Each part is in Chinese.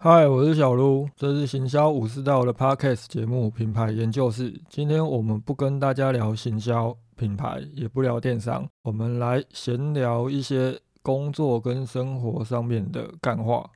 嗨，我是小卢，这是行销武士道的 Podcast 节目品牌研究室。今天我们不跟大家聊行销品牌，也不聊电商，我们来闲聊一些工作跟生活上面的干话。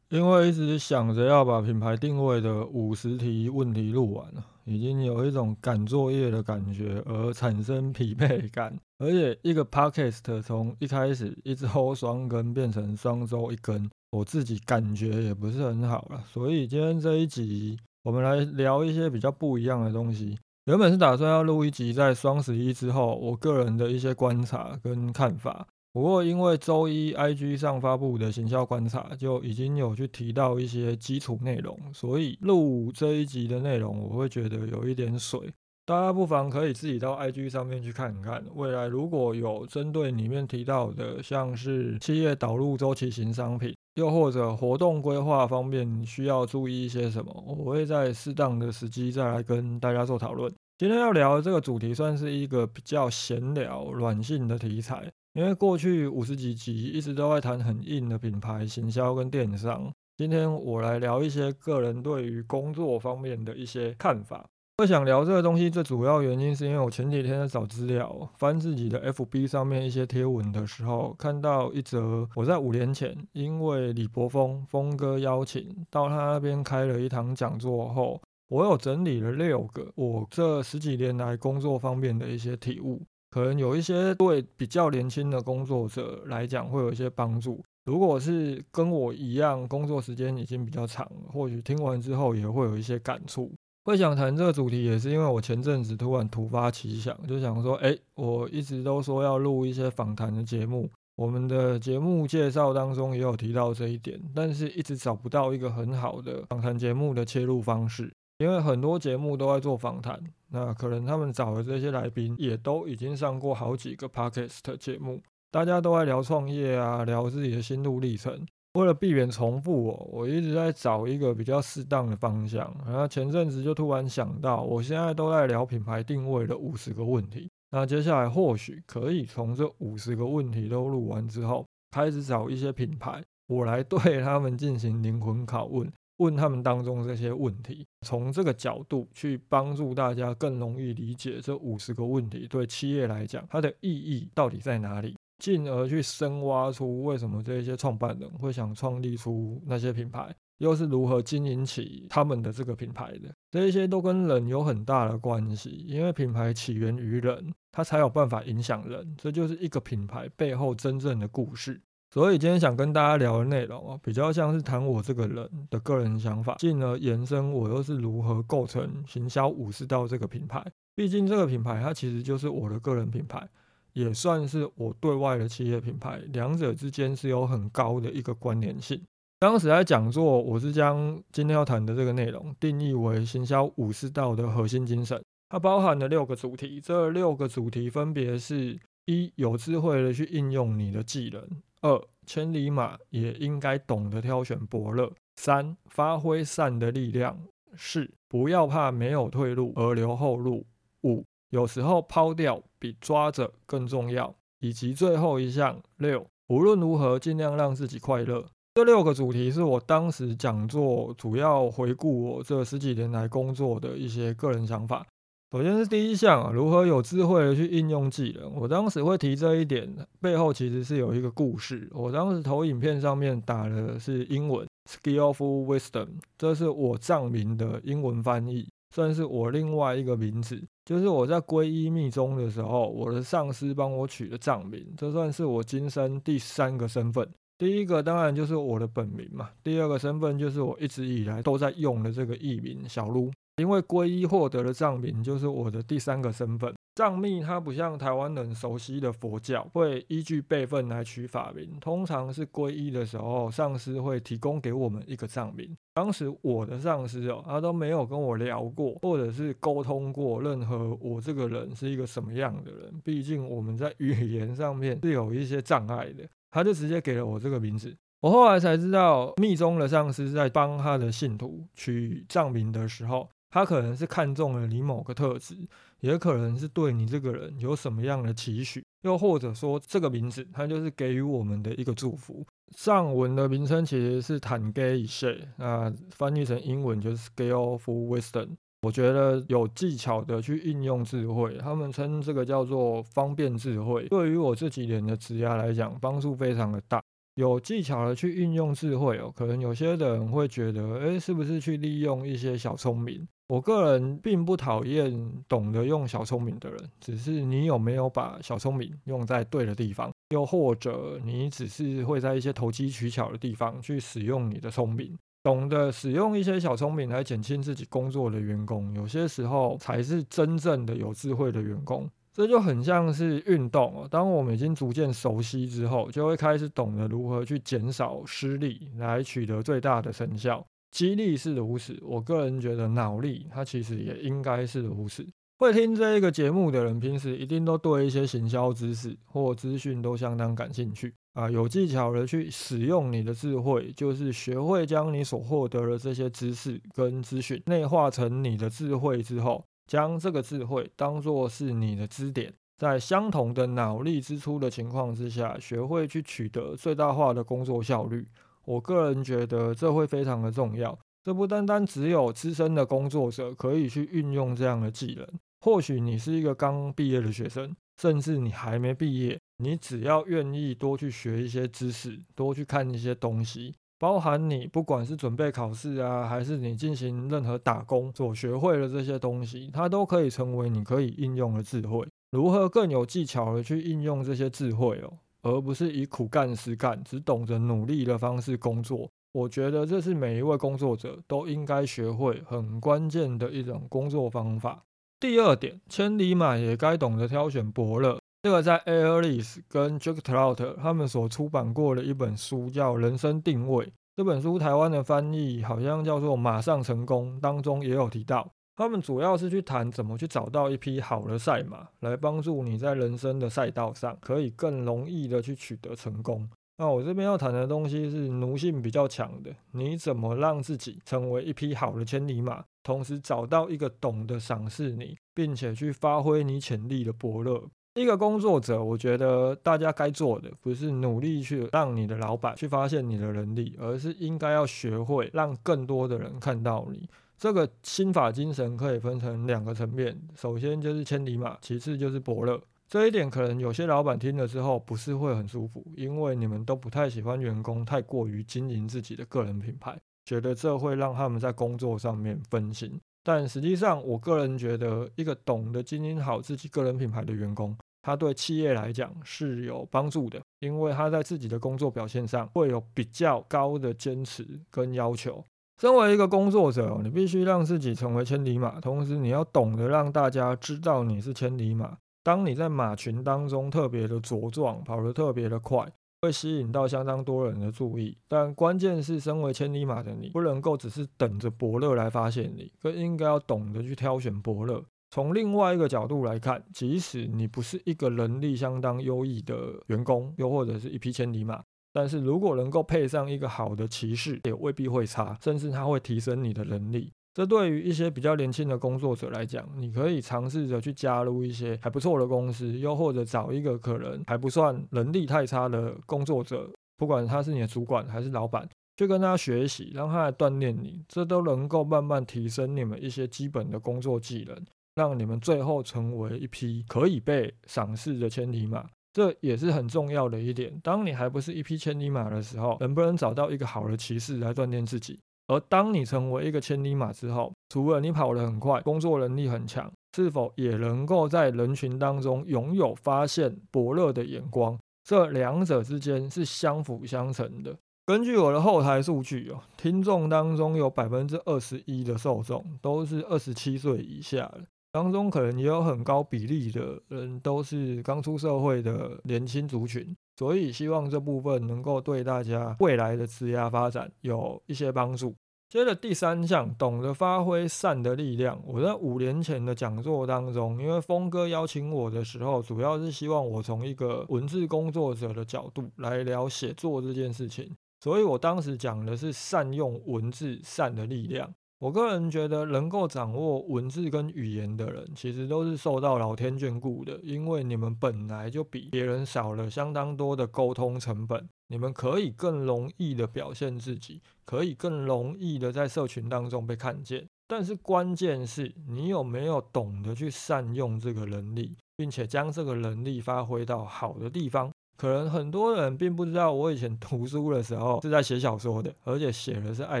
因为一直想着要把品牌定位的五十题问题录完了，已经有一种赶作业的感觉，而产生疲惫感。而且一个 podcast 从一开始一周双更变成双周一更，我自己感觉也不是很好了。所以今天这一集，我们来聊一些比较不一样的东西。原本是打算要录一集在双十一之后，我个人的一些观察跟看法。不过，因为周一 IG 上发布的行销观察就已经有去提到一些基础内容，所以录这一集的内容我会觉得有一点水。大家不妨可以自己到 IG 上面去看看。未来如果有针对里面提到的，像是企业导入周期型商品，又或者活动规划方面需要注意一些什么，我会在适当的时机再来跟大家做讨论。今天要聊的这个主题算是一个比较闲聊、软性的题材。因为过去五十几集一直都在谈很硬的品牌行销跟电商，今天我来聊一些个人对于工作方面的一些看法。会想聊这个东西，最主要原因是因为我前几天在找资料，翻自己的 FB 上面一些贴文的时候，看到一则我在五年前因为李博峰峰哥邀请到他那边开了一堂讲座后，我有整理了六个我这十几年来工作方面的一些体悟。可能有一些对比较年轻的工作者来讲会有一些帮助。如果是跟我一样工作时间已经比较长，或许听完之后也会有一些感触。会想谈这个主题，也是因为我前阵子突然突发奇想，就想说，哎，我一直都说要录一些访谈的节目，我们的节目介绍当中也有提到这一点，但是一直找不到一个很好的访谈节目的切入方式。因为很多节目都在做访谈，那可能他们找的这些来宾也都已经上过好几个 podcast 节目，大家都在聊创业啊，聊自己的心路历程。为了避免重复，我我一直在找一个比较适当的方向。然后前阵子就突然想到，我现在都在聊品牌定位的五十个问题，那接下来或许可以从这五十个问题都录完之后，开始找一些品牌，我来对他们进行灵魂拷问。问他们当中这些问题，从这个角度去帮助大家更容易理解这五十个问题对企业来讲它的意义到底在哪里，进而去深挖出为什么这些创办人会想创立出那些品牌，又是如何经营起他们的这个品牌的，这些都跟人有很大的关系，因为品牌起源于人，它才有办法影响人，这就是一个品牌背后真正的故事。所以今天想跟大家聊的内容啊，比较像是谈我这个人的个人想法，进而延伸我又是如何构成行销武士道这个品牌。毕竟这个品牌它其实就是我的个人品牌，也算是我对外的企业品牌，两者之间是有很高的一个关联性。当时在讲座，我是将今天要谈的这个内容定义为行销武士道的核心精神，它包含了六个主题，这六个主题分别是：一、有智慧的去应用你的技能。二千里马也应该懂得挑选伯乐。三发挥善的力量。四不要怕没有退路而留后路。五有时候抛掉比抓着更重要。以及最后一项六无论如何尽量让自己快乐。这六个主题是我当时讲座主要回顾我这十几年来工作的一些个人想法。首先是第一项啊，如何有智慧的去应用技能。我当时会提这一点，背后其实是有一个故事。我当时投影片上面打的是英文 “skillful wisdom”，这是我藏名的英文翻译，算是我另外一个名字。就是我在皈依密宗的时候，我的上司帮我取的藏名，这算是我今生第三个身份。第一个当然就是我的本名嘛，第二个身份就是我一直以来都在用的这个艺名小撸。因为皈依获得的藏名就是我的第三个身份。藏密它不像台湾人熟悉的佛教，会依据辈分来取法名。通常是皈依的时候，上司会提供给我们一个藏名。当时我的上司哦，他都没有跟我聊过，或者是沟通过任何我这个人是一个什么样的人。毕竟我们在语言上面是有一些障碍的，他就直接给了我这个名字。我后来才知道，密宗的上司在帮他的信徒取藏名的时候。他可能是看中了你某个特质，也可能是对你这个人有什么样的期许，又或者说这个名字它就是给予我们的一个祝福。上文的名称其实是坦 gay 一些，那翻译成英文就是 scale of wisdom。我觉得有技巧的去运用智慧，他们称这个叫做方便智慧。对于我这几年的职涯来讲，帮助非常的大。有技巧的去运用智慧哦，可能有些人会觉得，哎，是不是去利用一些小聪明？我个人并不讨厌懂得用小聪明的人，只是你有没有把小聪明用在对的地方，又或者你只是会在一些投机取巧的地方去使用你的聪明，懂得使用一些小聪明来减轻自己工作的员工，有些时候才是真正的有智慧的员工。这就很像是运动哦。当我们已经逐渐熟悉之后，就会开始懂得如何去减少失力，来取得最大的成效。激励是如此，我个人觉得脑力它其实也应该是如此。会听这一个节目的人，平时一定都对一些行销知识或资讯都相当感兴趣啊。有技巧的去使用你的智慧，就是学会将你所获得的这些知识跟资讯内化成你的智慧之后。将这个智慧当作是你的支点，在相同的脑力支出的情况之下，学会去取得最大化的工作效率。我个人觉得这会非常的重要。这不单单只有资深的工作者可以去运用这样的技能，或许你是一个刚毕业的学生，甚至你还没毕业，你只要愿意多去学一些知识，多去看一些东西。包含你不管是准备考试啊，还是你进行任何打工所学会的这些东西，它都可以成为你可以应用的智慧。如何更有技巧的去应用这些智慧哦，而不是以苦干实干，只懂得努力的方式工作？我觉得这是每一位工作者都应该学会很关键的一种工作方法。第二点，千里马也该懂得挑选伯乐。这个在 Airless 跟 Jack Trout 他们所出版过的一本书叫《人生定位》。这本书台湾的翻译好像叫做《马上成功》，当中也有提到，他们主要是去谈怎么去找到一匹好的赛马，来帮助你在人生的赛道上可以更容易的去取得成功。那我这边要谈的东西是奴性比较强的，你怎么让自己成为一匹好的千里马，同时找到一个懂得赏识你，并且去发挥你潜力的伯乐。一个工作者，我觉得大家该做的不是努力去让你的老板去发现你的能力，而是应该要学会让更多的人看到你。这个心法精神可以分成两个层面，首先就是千里马，其次就是伯乐。这一点可能有些老板听了之后不是会很舒服，因为你们都不太喜欢员工太过于经营自己的个人品牌，觉得这会让他们在工作上面分心。但实际上，我个人觉得，一个懂得经营好自己个人品牌的员工，他对企业来讲是有帮助的，因为他在自己的工作表现上会有比较高的坚持跟要求。身为一个工作者，你必须让自己成为千里马，同时你要懂得让大家知道你是千里马。当你在马群当中特别的茁壮，跑得特别的快。会吸引到相当多人的注意，但关键是，身为千里马的你，不能够只是等着伯乐来发现你，更应该要懂得去挑选伯乐。从另外一个角度来看，即使你不是一个能力相当优异的员工，又或者是一匹千里马，但是如果能够配上一个好的骑士，也未必会差，甚至它会提升你的能力。这对于一些比较年轻的工作者来讲，你可以尝试着去加入一些还不错的公司，又或者找一个可能还不算能力太差的工作者，不管他是你的主管还是老板，去跟他学习，让他来锻炼你，这都能够慢慢提升你们一些基本的工作技能，让你们最后成为一匹可以被赏识的千里马。这也是很重要的一点。当你还不是一匹千里马的时候，能不能找到一个好的骑士来锻炼自己？而当你成为一个千里马之后，除了你跑得很快，工作能力很强，是否也能够在人群当中拥有发现伯乐的眼光？这两者之间是相辅相成的。根据我的后台数据哦，听众当中有百分之二十一的受众都是二十七岁以下的，当中可能也有很高比例的人都是刚出社会的年轻族群。所以希望这部分能够对大家未来的职业发展有一些帮助。接着第三项，懂得发挥善的力量。我在五年前的讲座当中，因为峰哥邀请我的时候，主要是希望我从一个文字工作者的角度来聊写作这件事情，所以我当时讲的是善用文字善的力量。我个人觉得，能够掌握文字跟语言的人，其实都是受到老天眷顾的，因为你们本来就比别人少了相当多的沟通成本，你们可以更容易的表现自己，可以更容易的在社群当中被看见。但是关键是你有没有懂得去善用这个能力，并且将这个能力发挥到好的地方。可能很多人并不知道，我以前读书的时候是在写小说的，而且写的是爱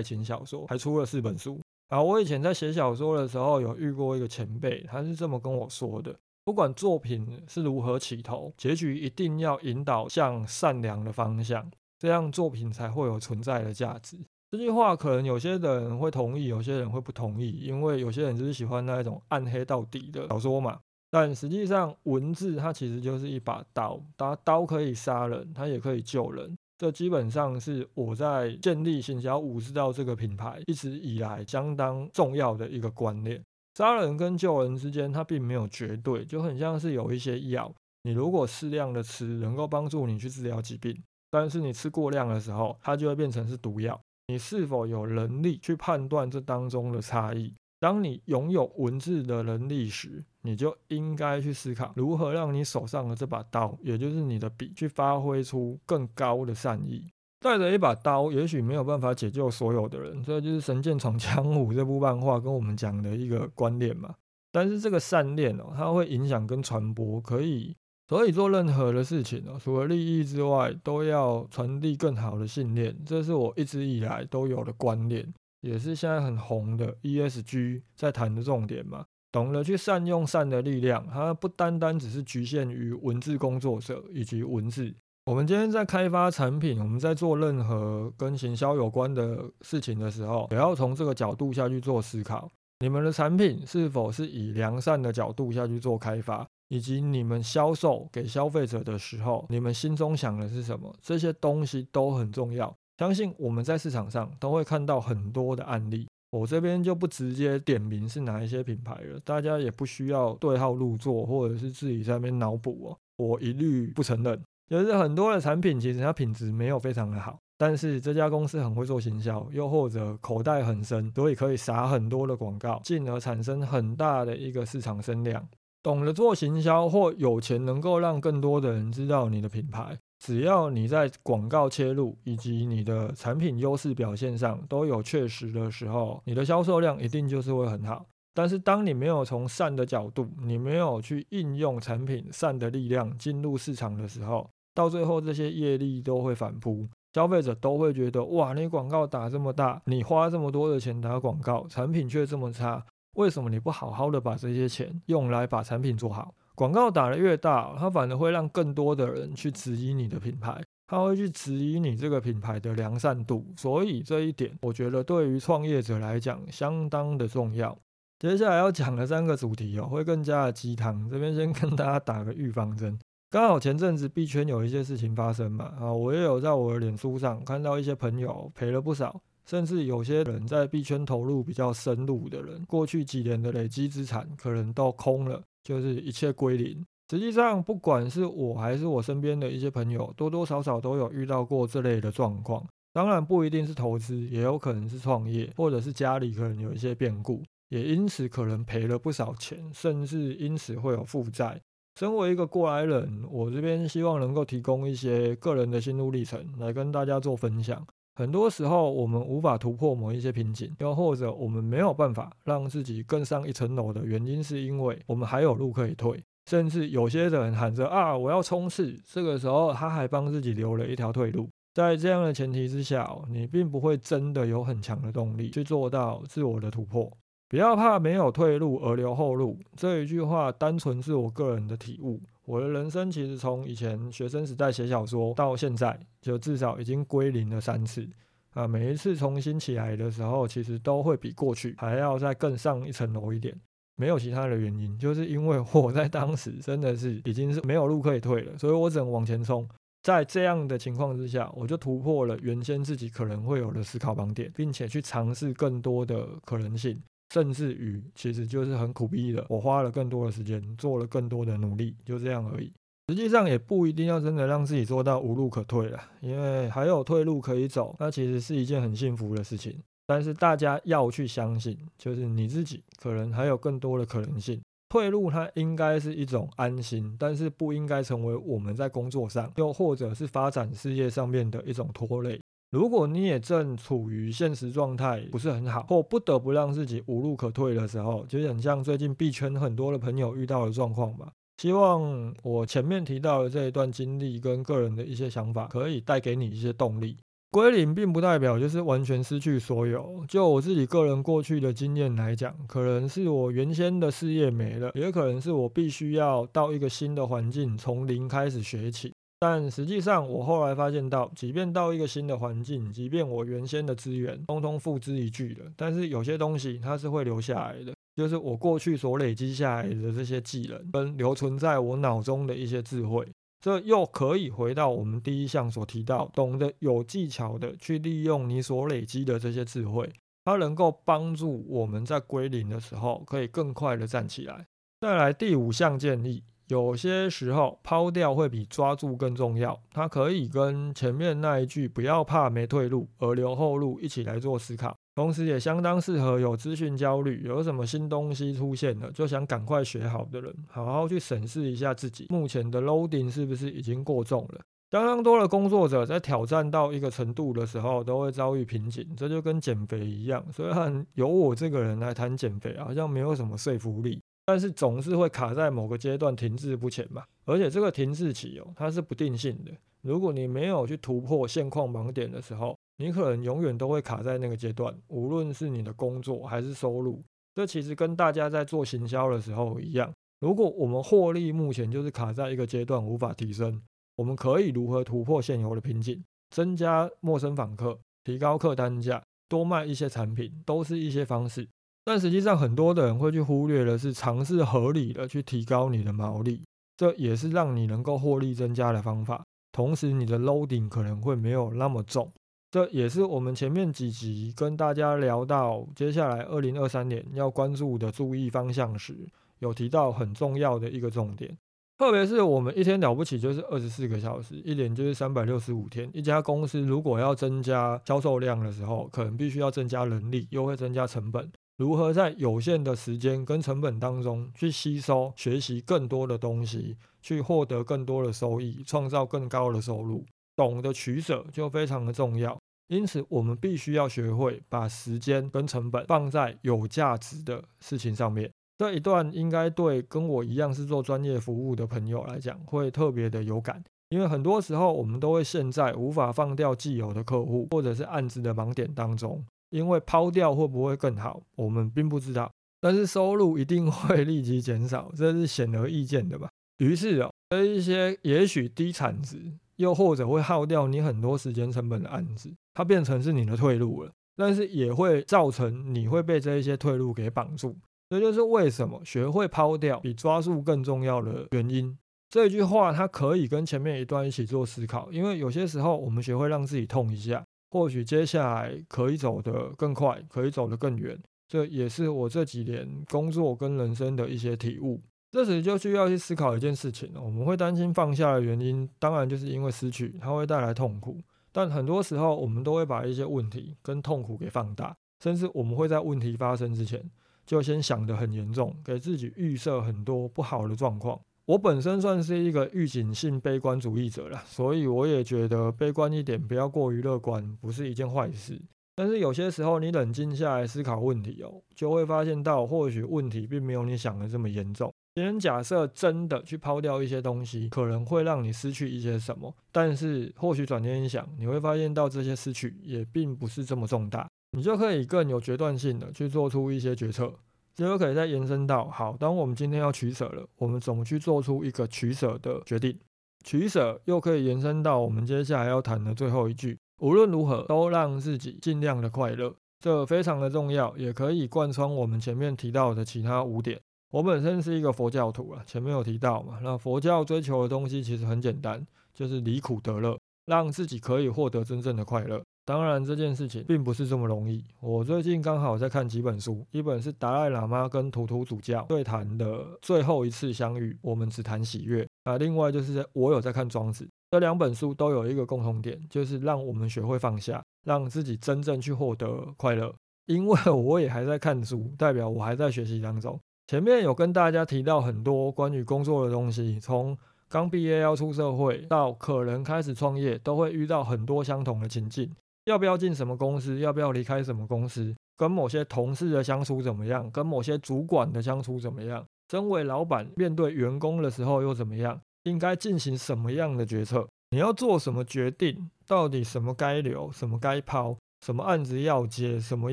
情小说，还出了四本书。啊，我以前在写小说的时候，有遇过一个前辈，他是这么跟我说的：不管作品是如何起头，结局一定要引导向善良的方向，这样作品才会有存在的价值。这句话可能有些人会同意，有些人会不同意，因为有些人就是喜欢那一种暗黑到底的小说嘛。但实际上，文字它其实就是一把刀，它刀可以杀人，它也可以救人。这基本上是我在建立行销五十道这个品牌一直以来相当重要的一个观念。杀人跟救人之间，它并没有绝对，就很像是有一些药，你如果适量的吃，能够帮助你去治疗疾病，但是你吃过量的时候，它就会变成是毒药。你是否有能力去判断这当中的差异？当你拥有文字的能力时，你就应该去思考如何让你手上的这把刀，也就是你的笔，去发挥出更高的善意。带着一把刀，也许没有办法解救所有的人，这就是《神剑闯江湖》这部漫画跟我们讲的一个观念嘛。但是这个善念哦，它会影响跟传播，可以所以做任何的事情哦，除了利益之外，都要传递更好的信念。这是我一直以来都有的观念。也是现在很红的 ESG 在谈的重点嘛，懂得去善用善的力量，它不单单只是局限于文字工作者以及文字。我们今天在开发产品，我们在做任何跟行销有关的事情的时候，也要从这个角度下去做思考。你们的产品是否是以良善的角度下去做开发，以及你们销售给消费者的时候，你们心中想的是什么？这些东西都很重要。相信我们在市场上都会看到很多的案例，我这边就不直接点名是哪一些品牌了，大家也不需要对号入座，或者是自己在那边脑补哦，我一律不承认。就是很多的产品其实它品质没有非常的好，但是这家公司很会做行销，又或者口袋很深，所以可以撒很多的广告，进而产生很大的一个市场声量。懂得做行销或有钱能够让更多的人知道你的品牌。只要你在广告切入以及你的产品优势表现上都有确实的时候，你的销售量一定就是会很好。但是当你没有从善的角度，你没有去应用产品善的力量进入市场的时候，到最后这些业力都会反扑，消费者都会觉得哇，你广告打这么大，你花这么多的钱打广告，产品却这么差，为什么你不好好的把这些钱用来把产品做好？广告打得越大，它反而会让更多的人去质疑你的品牌，他会去质疑你这个品牌的良善度。所以这一点，我觉得对于创业者来讲相当的重要。接下来要讲的三个主题哦，会更加的鸡汤。这边先跟大家打个预防针。刚好前阵子币圈有一些事情发生嘛，啊，我也有在我的脸书上看到一些朋友赔了不少，甚至有些人在币圈投入比较深入的人，过去几年的累积资产可能都空了。就是一切归零。实际上，不管是我还是我身边的一些朋友，多多少少都有遇到过这类的状况。当然，不一定是投资，也有可能是创业，或者是家里可能有一些变故，也因此可能赔了不少钱，甚至因此会有负债。身为一个过来人，我这边希望能够提供一些个人的心路历程来跟大家做分享。很多时候，我们无法突破某一些瓶颈，又或者我们没有办法让自己更上一层楼的原因，是因为我们还有路可以退。甚至有些人喊着啊，我要冲刺，这个时候他还帮自己留了一条退路。在这样的前提之下，你并不会真的有很强的动力去做到自我的突破。不要怕没有退路而留后路，这一句话单纯是我个人的体悟。我的人生其实从以前学生时代写小说到现在，就至少已经归零了三次啊！每一次重新起来的时候，其实都会比过去还要再更上一层楼一点。没有其他的原因，就是因为我在当时真的是已经是没有路可以退了，所以我只能往前冲。在这样的情况之下，我就突破了原先自己可能会有的思考盲点，并且去尝试更多的可能性。甚至于，其实就是很苦逼的。我花了更多的时间，做了更多的努力，就这样而已。实际上也不一定要真的让自己做到无路可退了，因为还有退路可以走，那其实是一件很幸福的事情。但是大家要去相信，就是你自己可能还有更多的可能性。退路它应该是一种安心，但是不应该成为我们在工作上又或者是发展事业上面的一种拖累。如果你也正处于现实状态不是很好，或不得不让自己无路可退的时候，就很像最近币圈很多的朋友遇到的状况吧。希望我前面提到的这一段经历跟个人的一些想法，可以带给你一些动力。归零并不代表就是完全失去所有。就我自己个人过去的经验来讲，可能是我原先的事业没了，也可能是我必须要到一个新的环境，从零开始学起。但实际上，我后来发现到，即便到一个新的环境，即便我原先的资源通通付之一炬了，但是有些东西它是会留下来的，就是我过去所累积下来的这些技能，跟留存在我脑中的一些智慧。这又可以回到我们第一项所提到，懂得有技巧的去利用你所累积的这些智慧，它能够帮助我们在归零的时候可以更快的站起来。再来第五项建议，有些时候抛掉会比抓住更重要。它可以跟前面那一句“不要怕没退路而留后路”一起来做思考。同时也相当适合有资讯焦虑、有什么新东西出现了就想赶快学好的人，好好去审视一下自己目前的 loading 是不是已经过重了。相当多的工作者在挑战到一个程度的时候，都会遭遇瓶颈。这就跟减肥一样，虽然由我这个人来谈减肥，好像没有什么说服力，但是总是会卡在某个阶段停滞不前嘛。而且这个停滞期哦，它是不定性的。如果你没有去突破现况盲点的时候，你可能永远都会卡在那个阶段，无论是你的工作还是收入，这其实跟大家在做行销的时候一样。如果我们获利目前就是卡在一个阶段无法提升，我们可以如何突破现有的瓶颈，增加陌生访客，提高客单价，多卖一些产品，都是一些方式。但实际上，很多的人会去忽略的是尝试合理的去提高你的毛利，这也是让你能够获利增加的方法。同时，你的 loading 可能会没有那么重。这也是我们前面几集跟大家聊到接下来二零二三年要关注的注意方向时，有提到很重要的一个重点。特别是我们一天了不起就是二十四个小时，一年就是三百六十五天。一家公司如果要增加销售量的时候，可能必须要增加人力，又会增加成本。如何在有限的时间跟成本当中去吸收、学习更多的东西，去获得更多的收益，创造更高的收入？懂得取舍就非常的重要，因此我们必须要学会把时间跟成本放在有价值的事情上面。这一段应该对跟我一样是做专业服务的朋友来讲会特别的有感，因为很多时候我们都会陷在无法放掉既有的客户或者是案子的盲点当中，因为抛掉会不会更好，我们并不知道，但是收入一定会立即减少，这是显而易见的吧。于是哦，这一些也许低产值。又或者会耗掉你很多时间成本的案子，它变成是你的退路了，但是也会造成你会被这一些退路给绑住。这就是为什么学会抛掉比抓住更重要的原因。这句话它可以跟前面一段一起做思考，因为有些时候我们学会让自己痛一下，或许接下来可以走得更快，可以走得更远。这也是我这几年工作跟人生的一些体悟。这时就需要去思考一件事情我们会担心放下的原因，当然就是因为失去它会带来痛苦。但很多时候，我们都会把一些问题跟痛苦给放大，甚至我们会在问题发生之前就先想得很严重，给自己预设很多不好的状况。我本身算是一个预警性悲观主义者了，所以我也觉得悲观一点，不要过于乐观，不是一件坏事。但是有些时候，你冷静下来思考问题哦，就会发现到或许问题并没有你想的这么严重。别人假设真的去抛掉一些东西，可能会让你失去一些什么，但是或许转念一想，你会发现到这些失去也并不是这么重大，你就可以更有决断性的去做出一些决策。这就可以再延伸到，好，当我们今天要取舍了，我们怎么去做出一个取舍的决定？取舍又可以延伸到我们接下来要谈的最后一句，无论如何都让自己尽量的快乐，这非常的重要，也可以贯穿我们前面提到的其他五点。我本身是一个佛教徒啊，前面有提到嘛，那佛教追求的东西其实很简单，就是离苦得乐，让自己可以获得真正的快乐。当然这件事情并不是这么容易。我最近刚好在看几本书，一本是达赖喇嘛跟图图主教对谈的最后一次相遇，我们只谈喜悦啊。另外就是我有在看庄子，这两本书都有一个共同点，就是让我们学会放下，让自己真正去获得快乐。因为我也还在看书，代表我还在学习当中。前面有跟大家提到很多关于工作的东西，从刚毕业要出社会到可能开始创业，都会遇到很多相同的情境。要不要进什么公司？要不要离开什么公司？跟某些同事的相处怎么样？跟某些主管的相处怎么样？身为老板面对员工的时候又怎么样？应该进行什么样的决策？你要做什么决定？到底什么该留，什么该抛？什么案子要接？什么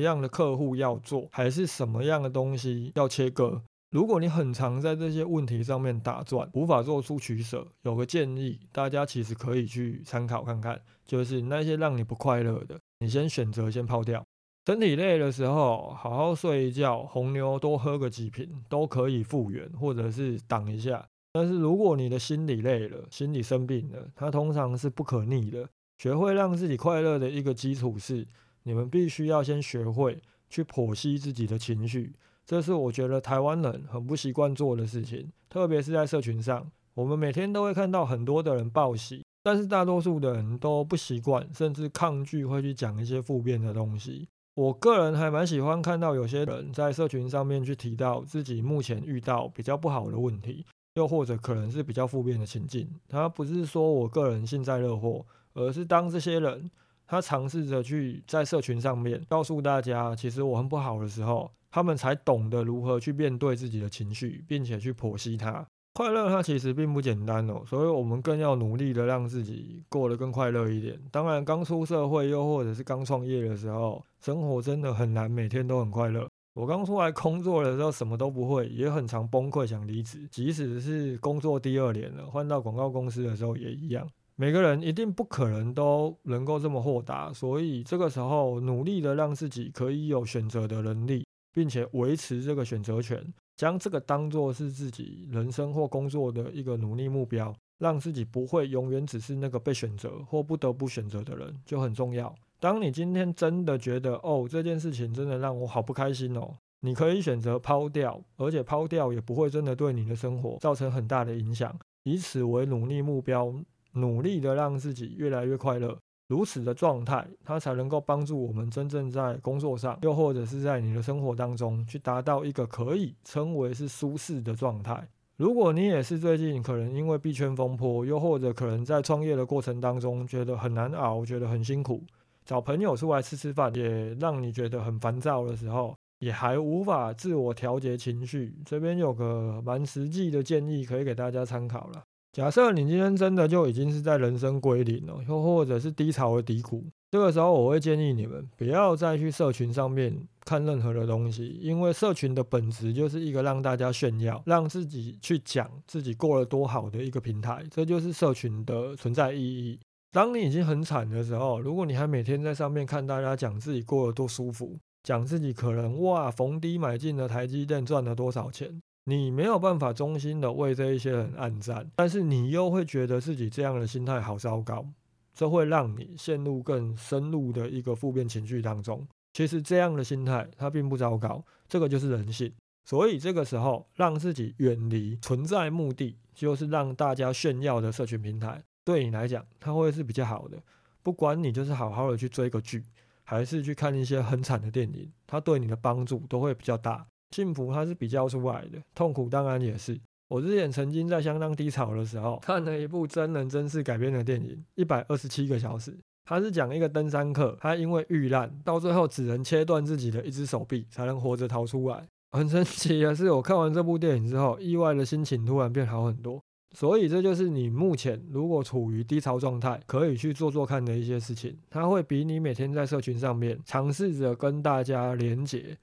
样的客户要做？还是什么样的东西要切割？如果你很常在这些问题上面打转，无法做出取舍，有个建议，大家其实可以去参考看看，就是那些让你不快乐的，你先选择先抛掉。身体累的时候，好好睡一觉，红牛多喝个几瓶都可以复原，或者是挡一下。但是如果你的心理累了，心理生病了，它通常是不可逆的。学会让自己快乐的一个基础是，你们必须要先学会去剖析自己的情绪。这是我觉得台湾人很不习惯做的事情，特别是在社群上，我们每天都会看到很多的人报喜，但是大多数的人都不习惯，甚至抗拒会去讲一些负面的东西。我个人还蛮喜欢看到有些人在社群上面去提到自己目前遇到比较不好的问题，又或者可能是比较负面的情境。他不是说我个人幸灾乐祸，而是当这些人他尝试着去在社群上面告诉大家，其实我很不好的时候。他们才懂得如何去面对自己的情绪，并且去剖析它。快乐它其实并不简单哦，所以我们更要努力的让自己过得更快乐一点。当然，刚出社会又或者是刚创业的时候，生活真的很难每天都很快乐。我刚出来工作的时候什么都不会，也很常崩溃想离职。即使是工作第二年了，换到广告公司的时候也一样。每个人一定不可能都能够这么豁达，所以这个时候努力的让自己可以有选择的能力。并且维持这个选择权，将这个当做是自己人生或工作的一个努力目标，让自己不会永远只是那个被选择或不得不选择的人，就很重要。当你今天真的觉得哦这件事情真的让我好不开心哦，你可以选择抛掉，而且抛掉也不会真的对你的生活造成很大的影响，以此为努力目标，努力的让自己越来越快乐。如此的状态，它才能够帮助我们真正在工作上，又或者是在你的生活当中，去达到一个可以称为是舒适的状态。如果你也是最近可能因为币圈风波，又或者可能在创业的过程当中觉得很难熬，觉得很辛苦，找朋友出来吃吃饭也让你觉得很烦躁的时候，也还无法自我调节情绪，这边有个蛮实际的建议可以给大家参考了。假设你今天真的就已经是在人生归零了，又或者是低潮的低谷，这个时候我会建议你们不要再去社群上面看任何的东西，因为社群的本质就是一个让大家炫耀、让自己去讲自己过了多好的一个平台，这就是社群的存在意义。当你已经很惨的时候，如果你还每天在上面看大家讲自己过得多舒服，讲自己可能哇逢低买进了台积电赚了多少钱。你没有办法衷心的为这一些人暗赞，但是你又会觉得自己这样的心态好糟糕，这会让你陷入更深入的一个负面情绪当中。其实这样的心态它并不糟糕，这个就是人性。所以这个时候让自己远离存在目的就是让大家炫耀的社群平台，对你来讲它会是比较好的。不管你就是好好的去追个剧，还是去看一些很惨的电影，它对你的帮助都会比较大。幸福它是比较出来的，痛苦当然也是。我之前曾经在相当低潮的时候，看了一部真人真事改编的电影《一百二十七个小时》，它是讲一个登山客，他因为遇难，到最后只能切断自己的一只手臂，才能活着逃出来。很神奇的是，我看完这部电影之后，意外的心情突然变好很多。所以这就是你目前如果处于低潮状态，可以去做做看的一些事情。它会比你每天在社群上面尝试着跟大家连结。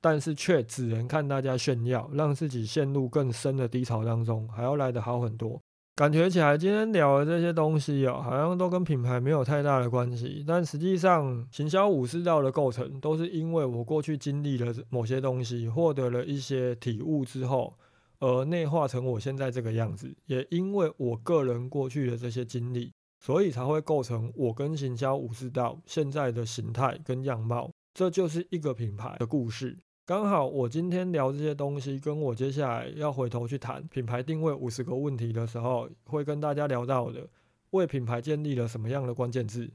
但是却只能看大家炫耀，让自己陷入更深的低潮当中，还要来得好很多。感觉起来今天聊的这些东西哦，好像都跟品牌没有太大的关系。但实际上，行销武士道的构成，都是因为我过去经历了某些东西，获得了一些体悟之后，而内化成我现在这个样子。也因为我个人过去的这些经历，所以才会构成我跟行销武士道现在的形态跟样貌。这就是一个品牌的故事。刚好我今天聊这些东西，跟我接下来要回头去谈品牌定位五十个问题的时候，会跟大家聊到的，为品牌建立了什么样的关键字？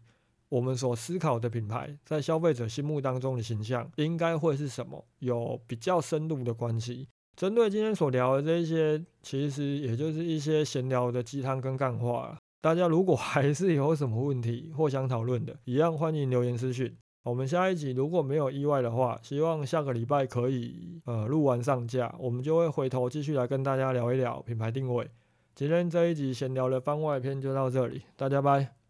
我们所思考的品牌在消费者心目当中的形象应该会是什么，有比较深入的关系。针对今天所聊的这些，其实也就是一些闲聊的鸡汤跟干话。大家如果还是有什么问题或想讨论的，一样欢迎留言私讯。我们下一集如果没有意外的话，希望下个礼拜可以呃录完上架，我们就会回头继续来跟大家聊一聊品牌定位。今天这一集闲聊的番外篇就到这里，大家拜。